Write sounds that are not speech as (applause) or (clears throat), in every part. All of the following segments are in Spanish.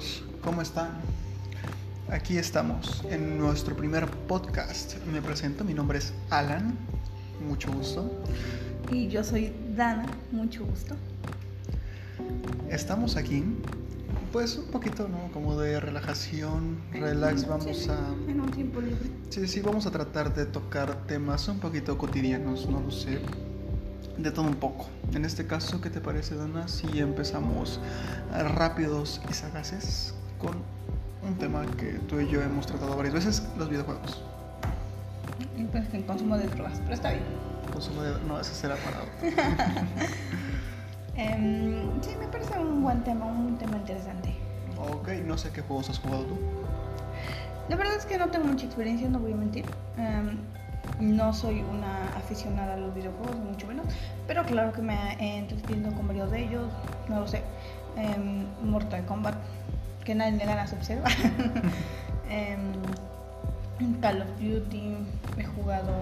amigos, ¿cómo están? Aquí estamos en nuestro primer podcast. Me presento, mi nombre es Alan, mucho gusto. Y yo soy Dana, mucho gusto. Estamos aquí, pues un poquito, ¿no? Como de relajación, relax, vamos Sí, a... En un tiempo libre. Sí, sí, vamos a tratar de tocar temas un poquito cotidianos, no lo sé, de todo un poco. En este caso, ¿qué te parece, Dana, si empezamos rápidos y sagaces con un tema que tú y yo hemos tratado varias veces, los videojuegos? Pues el consumo de drogas, pero está bien. Consumo de... No, ese será parado. (laughs) Em, sí, me parece un buen tema, un tema interesante. Ok, no sé qué juegos has jugado tú. La verdad es que no tengo mucha experiencia, no voy a mentir. Em, no soy una aficionada a los videojuegos, mucho menos. Pero claro que me he entretenido con varios de ellos. No lo sé. Em, Mortal Kombat, que nadie le gana a Sub-Zero. (laughs) Em, Call of Duty, he jugado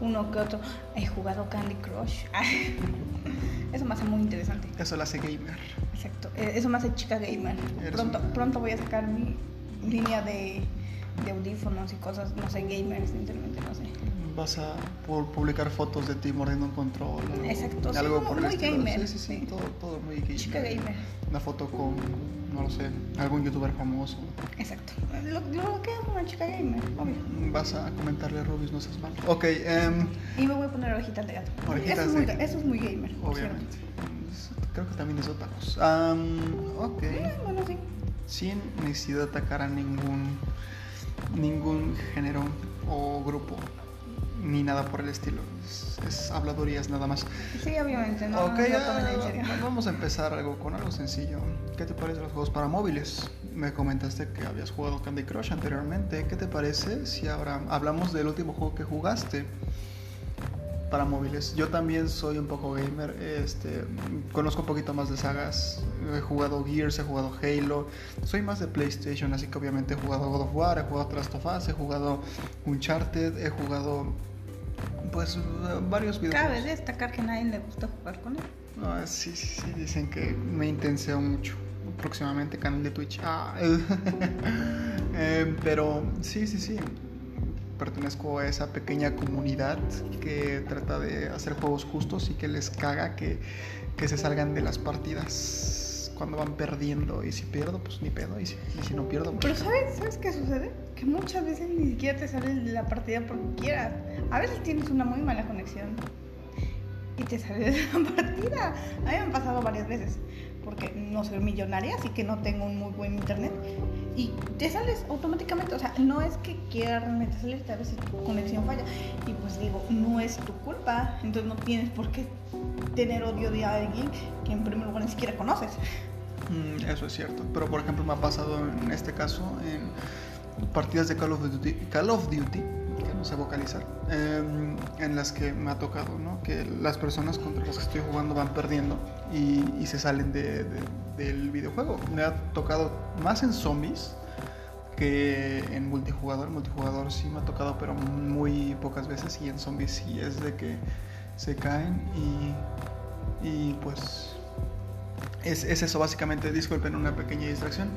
uno que otro. He jugado Candy Crush. (laughs) Eso me hace muy interesante. Eso lo hace gamer. Exacto, eh, eso me hace chica gamer. Pronto, una- pronto voy a sacar mi línea de, de audífonos y cosas, no sé, gamers, sinceramente, no sé. Vas a pu- publicar fotos de ti mordiendo un control. o Exacto, sí, algo por muy gamer, Sí, sí, sí, sí. Todo, todo muy gamer. Chica gamer, Una foto con, no lo sé, algún youtuber famoso. exacto. Lo, lo que es una chica gamer, obvio. Vas a comentarle a Rubius, no seas malo. Ok, em, Y me voy a poner orejitas de gato. Orejitas eso, es muy, de- eso es muy gamer. obviamente. Creo que también es otakus. Am, ok. Eh, bueno, sí. Sin necesidad de atacar a ningún, ningún género o grupo. Ni nada por el estilo. Es, es habladurías nada más. Sí, obviamente, no, ok, no ya, vamos a empezar algo con algo sencillo. ¿Qué te parecen los juegos para móviles? Me comentaste que habías jugado Candy Crush anteriormente. ¿Qué te parece si ahora hablamos del último juego que jugaste para móviles? Yo también soy un poco gamer. Este, conozco un poquito más de sagas. He jugado Gears, he jugado Halo. Soy más de PlayStation, así que obviamente he jugado God of War, he jugado Last of Us, he jugado Uncharted, he jugado pues varios videojuegos. Cabe destacar que a nadie le gusta jugar con él. Ah, sí, sí, sí, dicen que me intenseo mucho. Próximamente canal de Twitch. Ah, (laughs) eh, pero sí, sí, sí. Pertenezco a esa pequeña comunidad que trata de hacer juegos justos y que les caga que, que se salgan de las partidas cuando van perdiendo. Y si pierdo, pues ni pedo. Y si, y si no pierdo, pues. Pero ¿sabes, ¿sabes qué sucede? Que muchas veces ni siquiera te sale la partida porque quieras. A veces tienes una muy mala conexión y te sale de la (laughs) partida. A mí me han pasado varias veces porque no soy millonaria, así que no tengo un muy buen internet. Y te sales automáticamente, o sea, no es que quieras realmente salirte, a veces tu conexión falla. Y pues digo, no es tu culpa, entonces no tienes por qué tener odio de alguien que en primer lugar ni siquiera conoces. Mm, Eso es cierto. Pero por ejemplo me ha pasado en este caso en partidas de Call of Duty, Call of Duty que no sé vocalizar, em, en las que me ha tocado, ¿no? Que las personas contra las que estoy jugando van perdiendo y, se salen de- de- del videojuego. Me ha tocado más en zombies que en multijugador. Multijugador sí me ha tocado, pero muy pocas veces. Y en zombies sí es de que se caen y, y pues es, es eso básicamente. Disculpen una pequeña distracción.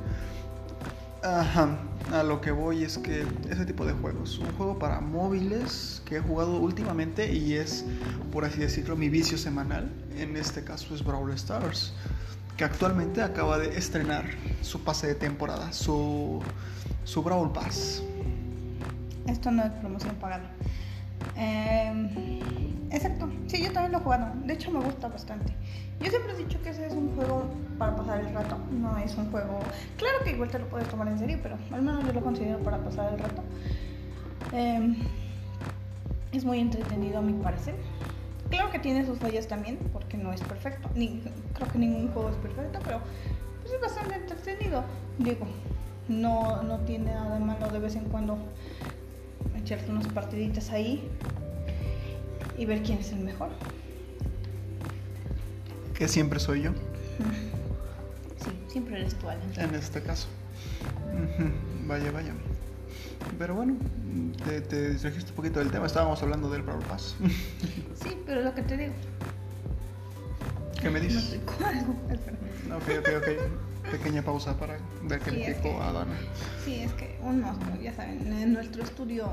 Ajá, a lo que voy es que ese tipo de juegos, un juego para móviles que he jugado últimamente y es, por así decirlo, mi vicio semanal, en este caso es Brawl Stars, que actualmente acaba de estrenar su pase de temporada, su, su Brawl Pass. Esto no es promoción pagada. Eh, exacto. Sí, yo también lo he jugado. De hecho, me gusta bastante. Yo siempre he dicho que ese es un juego para pasar el rato. No es un juego. Claro que igual te lo puedes tomar en serio, pero al menos yo lo considero para pasar el rato. Eh, es muy entretenido a mi parecer. Claro que tiene sus fallas también, porque no es perfecto. Creo que ningún juego es perfecto, pero pues es bastante entretenido. Digo, no, no tiene nada de malo de vez en cuando echarte unas partiditas ahí y ver quién es el mejor. Que siempre soy yo, (laughs) Sí, siempre eres tú, Alan. en este caso. Vaya, vaya. Pero bueno, te, te distrajiste un poquito del tema. Estábamos hablando del Brawl Pass. (laughs) Sí, pero lo que te digo. ¿Qué me No dices? Espera. Ok, ok, ok. (laughs) pequeña pausa para ver qué Sí, le que- a Dana. Sí, es que un ya saben, en nuestro estudio.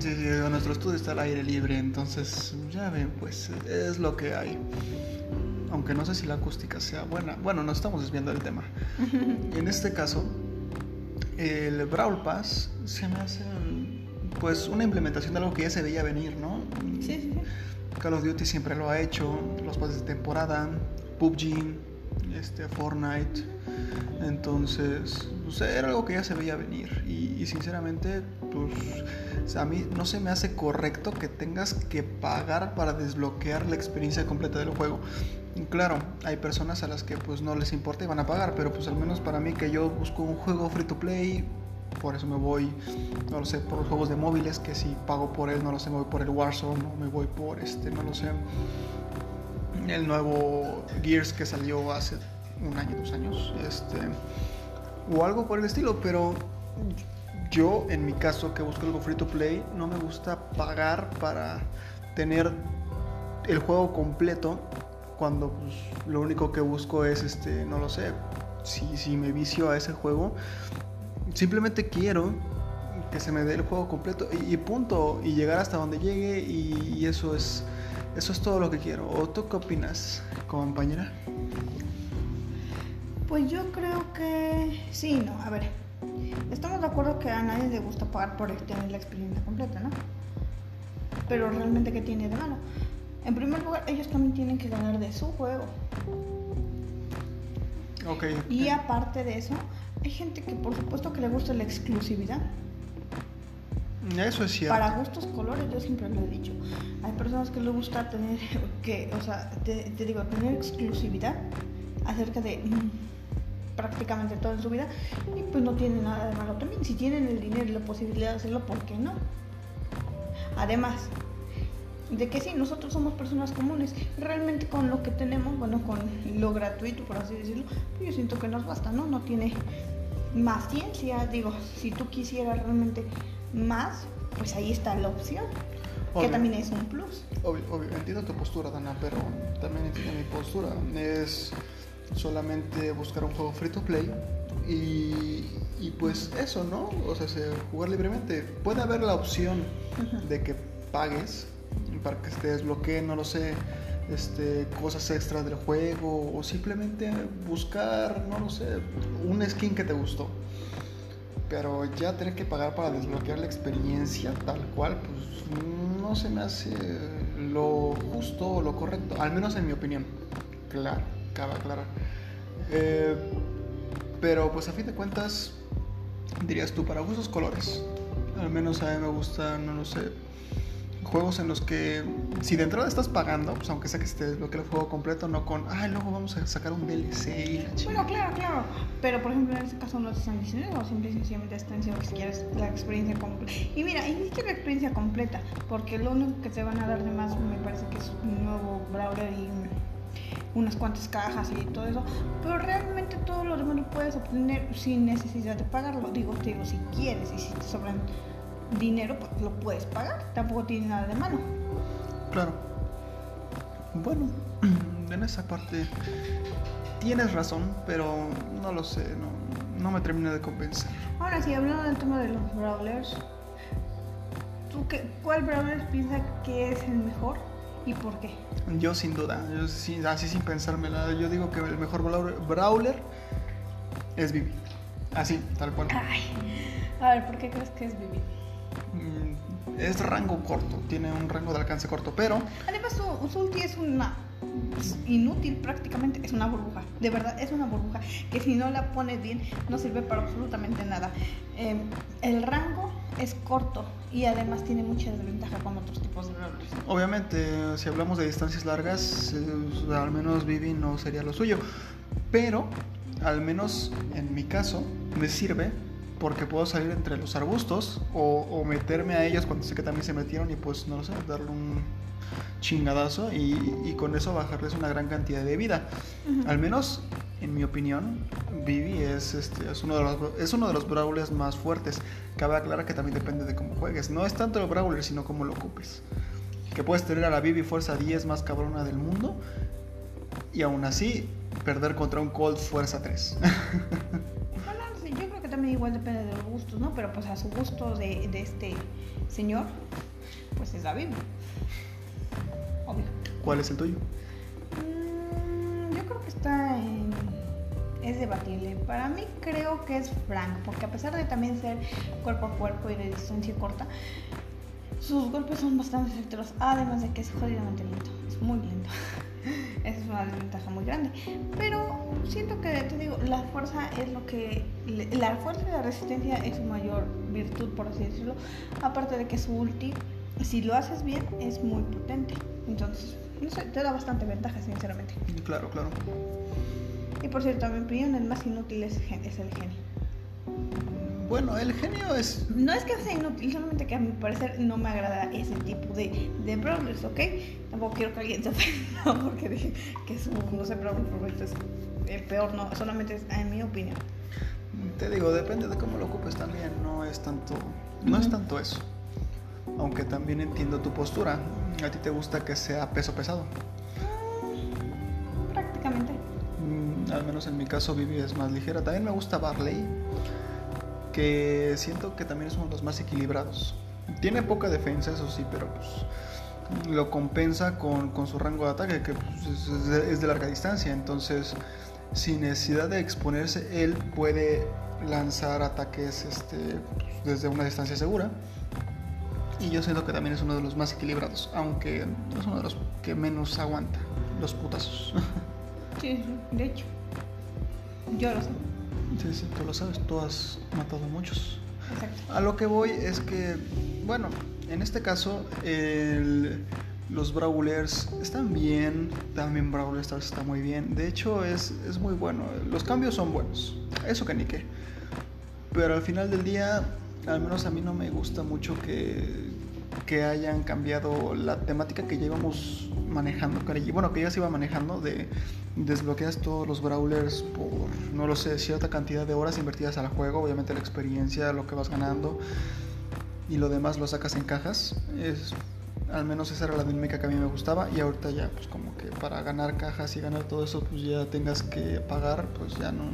Sí, sí, nuestro estudio está al aire libre, entonces ya ven, pues es lo que hay. Aunque no sé si la acústica sea buena. Bueno, nos estamos desviando del tema. (laughs) En este caso, el Brawl Pass se me hace pues una implementación de algo que ya se veía venir, ¿no? Sí, sí. Call of Duty siempre lo ha hecho, los pases de temporada, PUBG, este, Fortnite. Entonces, pues, era algo que ya se veía venir. Y, y sinceramente, pues a mí no se me hace correcto que tengas que pagar para desbloquear la experiencia completa del juego. Y claro, hay personas a las que pues no les importa y van a pagar, pero pues al menos para mí que yo busco un juego free to play, por eso me voy, no lo sé, por los juegos de móviles, que si pago por él, no lo sé, me voy por el Warzone, o me voy por este, no lo sé, el nuevo Gears que salió hace un año, dos años, este, o algo por el estilo, pero yo en mi caso que busco algo free to play, no me gusta pagar para tener el juego completo cuando pues, lo único que busco es, este, no lo sé, si, si me vicio a ese juego, simplemente quiero que se me dé el juego completo y, punto, y llegar hasta donde llegue y, y eso es eso es todo lo que quiero. ¿O tú qué opinas, compañera? Pues yo creo que sí, no, a ver. Estamos de acuerdo que a nadie le gusta pagar por tener la experiencia completa, ¿no? Pero realmente, ¿qué tiene de malo? En primer lugar, ellos también tienen que ganar de su juego. Ok. Y aparte de eso, hay gente que por supuesto que le gusta la exclusividad. Eso es cierto. Para gustos colores, yo siempre lo he dicho. Hay personas que les gusta tener, (laughs) que, o sea, te, te digo, tener exclusividad acerca de mm, prácticamente todo en su vida y pues no tiene nada de malo también. Si tienen el dinero y la posibilidad de hacerlo, ¿por qué no? Además, de que sí, nosotros somos personas comunes, realmente con lo que tenemos, bueno, con lo gratuito, por así decirlo, pues yo siento que nos basta, ¿no? No tiene más ciencia, digo, si tú quisieras realmente más, pues ahí está la opción, que también es un plus. Obvio, obvio, entiendo tu postura, Dana, pero también entiendo mi postura. Es solamente buscar un juego free to play y, y pues eso, ¿no? O sea, se- jugar libremente. Puede haber la opción de que pagues para que te desbloqueen, no lo sé, este, cosas extras del juego o simplemente buscar, no lo sé, un skin que te gustó. Pero ya tener que pagar para desbloquear la experiencia tal cual, pues no se me hace lo justo o lo correcto, al menos en mi opinión. Claro, cabe aclarar. Eh, pero pues a fin de cuentas, dirías tú, para gustos colores. Al menos a mí me gustan, no lo sé, juegos en los que si de entrada estás pagando, pues aunque sea que se desbloquee el juego completo, no con, ay, luego vamos a sacar un DLC y la Bueno, chingada". claro, claro. Pero por ejemplo, en este caso no te están diciendo eso, simple y sencillamente te están diciendo que si quieres la experiencia completa. Y mira, y la experiencia completa, porque lo único que te van a dar de más me parece que es un nuevo brawler y unas cuantas cajas y todo eso. Pero realmente todo lo demás lo puedes obtener sin necesidad de pagarlo. Digo, te digo, si quieres y si te sobran dinero, pues lo puedes pagar. Tampoco tiene nada de malo. Claro. Bueno, (clears throat) en esa parte tienes razón, pero no lo sé, no, no me termina de convencer. Ahora sí, hablando del tema de los brawlers, ¿tú qué, cuál brawler piensas que es el mejor y por qué? Yo sin duda, yo sí- así sin pensármela, yo digo que el mejor brawler, brawler es Vivi. Así, tal cual. Ay, a ver, ¿por qué crees que es Vivi? Mm, Es rango corto, tiene un rango de alcance corto, pero Además, su, su ulti es una es inútil prácticamente, es una burbuja. De verdad, es una burbuja que si no la pones bien no sirve para absolutamente nada. Eh, el rango es corto y además tiene mucha desventaja con otros tipos de brawlers. obviamente si hablamos de distancias largas, eh, al menos Vivi no sería lo suyo. Pero, al menos en mi caso, me sirve porque puedo salir entre los arbustos o, o meterme a ellos cuando sé que también se metieron y pues no lo sé, darle un chingadazo y, y con eso bajarles una gran cantidad de vida. Al menos, en mi opinión, Vivi es, este, es, uno de los, es uno de los brawlers más fuertes. Cabe aclarar que también depende de cómo juegues. No es tanto el brawler, sino cómo lo ocupes. Que puedes tener a la Vivi fuerza 10 más cabrona del mundo. y aún así perder contra un Colt Fuerza 3. (laughs) igual depende de los gustos, ¿no? Pero pues a su gusto de, de este señor, pues es David. Obvio. ¿Cuál es el tuyo? Mm, yo creo que está en... Es debatible. Para mí creo que es Frank, porque a pesar de también ser cuerpo a cuerpo y de distancia corta, sus golpes son bastante efectivos, además de que es jodidamente lento, es muy lento. (laughs) Una desventaja muy grande. Pero siento que, te digo, la fuerza es lo que. La fuerza y la resistencia es su mayor virtud, por así decirlo. Aparte de que su ulti, si lo haces bien, es muy potente. Entonces, no sé, te da bastante ventaja, sinceramente. Claro, claro. Y por cierto, a mi opinión, el más inútil es, es el genio. Bueno, el genio es. No es que sea inútil, solamente que a mi parecer no me agrada ese tipo de, de brawlers, ¿ok? Tampoco quiero que alguien se ofenda (laughs) porque dije que su, no sé, brawler favorito es el peor, no, solamente es en mi opinión. Te digo, depende de cómo lo ocupes también. No es tanto. No es tanto eso. Aunque también entiendo tu postura. A ti te gusta que sea peso pesado. Prácticamente. Mm, al menos en mi caso Vivi es más ligera. También me gusta Barley, que siento que también es uno de los más equilibrados. Tiene poca defensa, eso sí, pero pues lo compensa con, con su rango de ataque, que pues, es, de, larga distancia. Entonces, sin necesidad de exponerse, él puede lanzar ataques este, desde una distancia segura. Y yo siento que también es uno de los más equilibrados, aunque es uno de los que menos aguanta los putazos. (laughs) Sí, de hecho. Yo lo sé. Sí, sí, tú lo sabes, tú has matado a muchos. Exacto. A lo que voy es que, bueno, en este caso, el- los Brawlers están bien, también Brawl Stars está muy bien. De hecho, es, es muy bueno. Los cambios son buenos, eso que ni qué. Pero al final del día, al menos a mí no me gusta mucho que, que hayan cambiado la temática que llevamos manejando. Bueno, que ya se iba manejando de desbloqueas todos los brawlers por, no lo sé, cierta cantidad de horas invertidas al juego, obviamente la experiencia, lo que vas ganando y lo demás lo sacas en cajas. Es, al menos esa era la dinámica que a mí me gustaba y ahorita ya pues como que para ganar cajas y ganar todo eso pues ya tengas que pagar, pues ya no,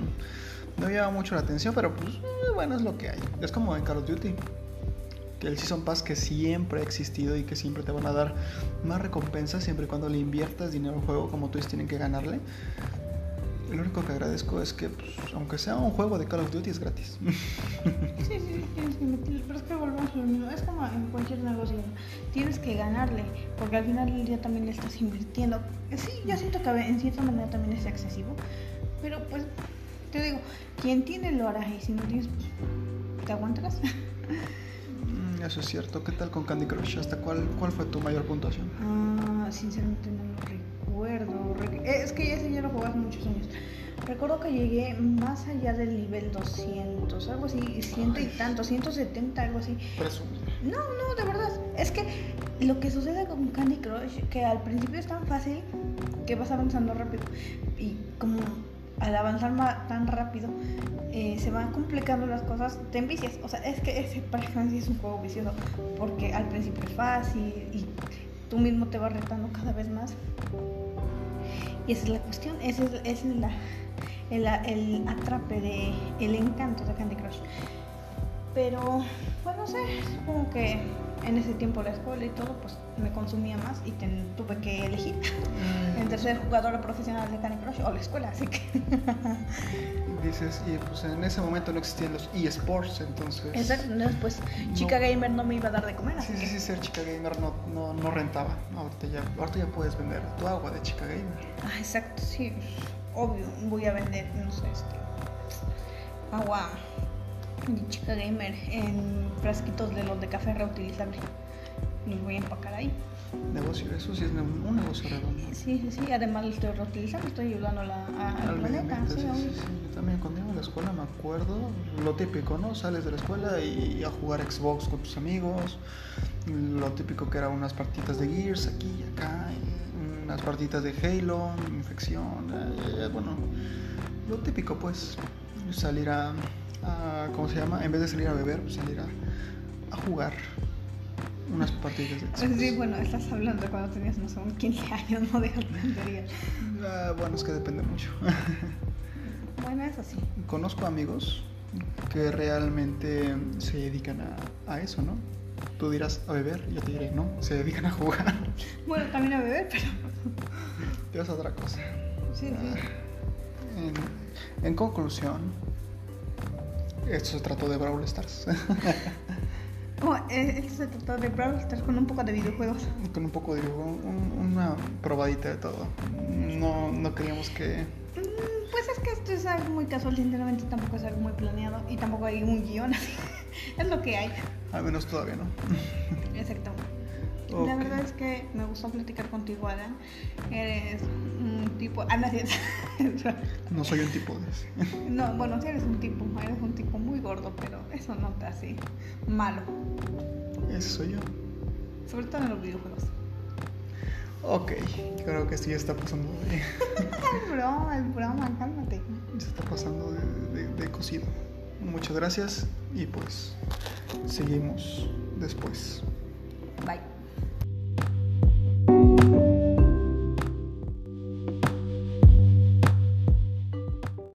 no llama mucho la atención, pero pues eh, bueno es lo que hay. Es como en Call of Duty. El Season Pass que siempre ha existido y que siempre te van a dar más recompensas siempre y cuando le inviertas dinero al juego como tú tienen que ganarle. Lo único que agradezco es que, pues, aunque sea un juego de Call of Duty, es gratis. Sí, sí, tienes que meterle, pero es que volvemos a lo mismo. Es como en cualquier negocio, tienes que ganarle, porque al final del día también le estás invirtiendo. Sí, yo siento que en cierta manera también es excesivo, pero pues te digo, quien tiene lo hará y si no tienes, pues te aguantarás. (laughs) Eso es cierto. ¿Qué tal con Candy Crush? ¿Hasta cuál, cuál fue tu mayor puntuación? Ah, sinceramente no lo recuerdo. Re- eh, Es que ese ya lo jugué hace muchos años. Recuerdo que llegué más allá del nivel 200, algo así, ciento y tanto, 170, algo así. Presumido. No, no, de verdad. Es que lo que sucede con Candy Crush, que al principio es tan fácil que vas avanzando rápido. Y como al avanzar tan rápido, eh, se van complicando las cosas, te envicias. O sea, es que ese mí es un juego vicioso. Porque al principio es fácil y tú mismo te vas retando cada vez más. Y esa es la cuestión, esa es, el, el atrape de el encanto de Candy Crush. Pero, pues no sé, supongo que en ese tiempo la escuela y todo, pues me consumía más y ten- tuve que elegir entre ser jugadora profesional de Candy Crush o la escuela, así que... (laughs) Dices, y pues en ese momento no existían los eSports, entonces. Exacto, entonces pues chica gamer no me iba a dar de comer, Sí, sí, sí, ser chica gamer no, no, no rentaba. Ahorita ya, ahorita ya puedes vender tu agua de chica gamer. Ah, exacto, sí, obvio, voy a vender, no sé, este, agua de chica gamer en frasquitos de los de café reutilizable. Los voy a empacar ahí. Negocio, eso sí es un negocio redondo. Sí, sí, sí, además lo estoy reutilizando, estoy ayudando a la, a- al Al planeta. Sí, sí, sí. Yo también cuando iba a la escuela me acuerdo lo típico, ¿no? Sales de la escuela y a jugar Xbox con tus amigos. Lo típico que eran unas partitas de Gears aquí y acá, y unas partitas de Halo, infección, eh, bueno, lo típico pues, salir a, a- ¿cómo se llama? En vez de salir a beber, pues salir a, a jugar. unas partidas de Pues Xbox. sí, bueno, estás hablando de cuando tenías, no sé, un 15 años, no de tonterías. Ah, bueno, es que depende mucho. (laughs) Bueno, eso sí. Conozco amigos que realmente se dedican a, a eso, ¿no? Tú dirás a beber, yo te diré, no, se dedican a jugar. (laughs) Bueno, también a beber, pero Te vas a otra cosa. sí, sí. En, en conclusión, esto se trató de Brawl Stars. (laughs) Oh, eh, esto se trata de Brawl Stars con un poco de videojuegos. Con un poco de un- una probadita de todo. No, no queríamos que. Mm, Pues es que esto es algo muy casual, sinceramente tampoco es algo muy planeado y tampoco hay un guion (laughs) es lo que hay. Al menos todavía no. Exacto. La verdad es que me gustó platicar contigo, Alan. Eres un tipo. Ah, no, (laughs) No soy un tipo de ese. No, bueno, sí eres un tipo. Eres un tipo muy gordo, pero eso no te hace malo. Ese soy yo. Sobre todo en los videojuegos. Ok, creo que sí ya está pasando de, (laughs) Es broma, es broma, cálmate. se está pasando de, de- de cocido. Muchas gracias y pues seguimos después. Bye.